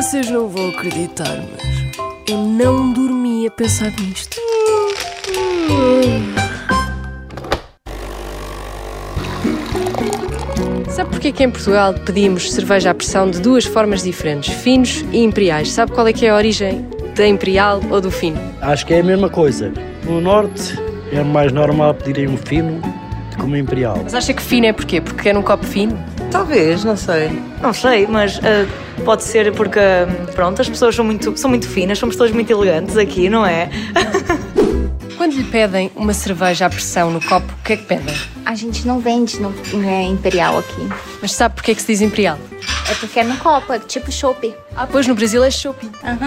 Vocês não vão acreditar, mas eu não dormi a pensar nisto. Sabe porquê que em Portugal pedimos cerveja à pressão de duas formas diferentes, finos e imperiais? Sabe qual é que é a origem da imperial ou do fino? Acho que é a mesma coisa. No norte é mais normal pedirem um fino do que uma imperial. Mas acha que fino é porquê? Porque quer um copo fino? Talvez, não sei. Não sei, mas ah, pode ser porque, pronto, as pessoas são muito, são muito finas, somos todos muito elegantes aqui, não é? Quando lhe pedem uma cerveja à pressão no copo, o que é que pedem? A gente não vende no é, Imperial aqui. Mas sabe porquê que se diz imperial? É porque é no copo, é tipo chopp. Ah, pois no Brasil é chopp.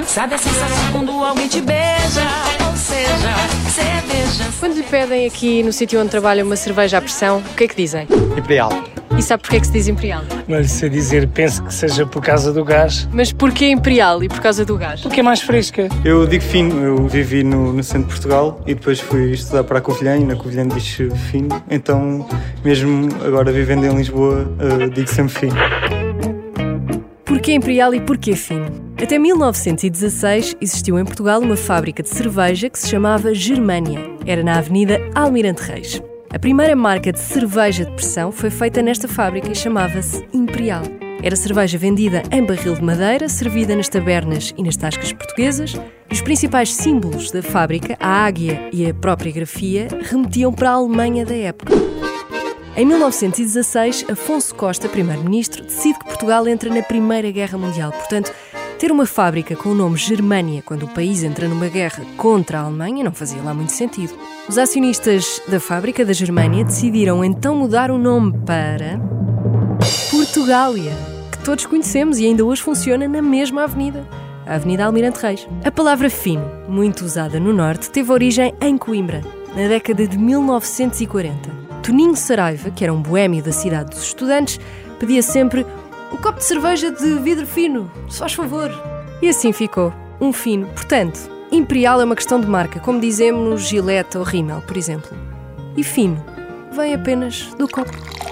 Sabe a sensação quando alguém te beija? Ou seja, cerveja. Quando lhe pedem aqui no sítio onde trabalha uma cerveja à pressão, o que é que dizem? Imperial. E sabe porquê que se diz imperial? Não sei dizer, penso que seja por causa do gás, Mas porquê imperial e por causa do gás? porque é mais fresca. Eu digo fino, eu vivi no, no centro de Portugal e depois fui estudar para a Covilhã e na Covilhã diz fino, então mesmo agora vivendo em Lisboa eh, digo sempre fino. Porquê imperial e porquê fino? Até 1916 existiu em Portugal uma fábrica de cerveja que se chamava Germânia. Era na Avenida Almirante Reis. A primeira marca de cerveja de pressão foi feita nesta fábrica e chamava-se Imperial. Era cerveja vendida em barril de madeira, servida nas tabernas e nas tascas portuguesas, e os principais símbolos da fábrica, a águia e a própria grafia, remetiam para a Alemanha da época. Em 1916, Afonso Costa, primeiro-ministro, decide que Portugal entra na Primeira Guerra Mundial. Portanto, ter uma fábrica com o nome Germânia quando o país entra numa guerra contra a Alemanha não fazia lá muito sentido. Os acionistas da fábrica da Germânia decidiram então mudar o nome para Portugália, que todos conhecemos e ainda hoje funciona na mesma avenida. A Avenida Almirante Reis. A palavra fino, muito usada no Norte, teve origem em Coimbra, na década de 1940. Toninho Saraiva, que era um boêmio da cidade dos estudantes, pedia sempre um copo de cerveja de vidro fino, se faz favor. E assim ficou, um fino. Portanto, imperial é uma questão de marca, como dizemos Gillette ou Rimmel, por exemplo. E fino vem apenas do copo.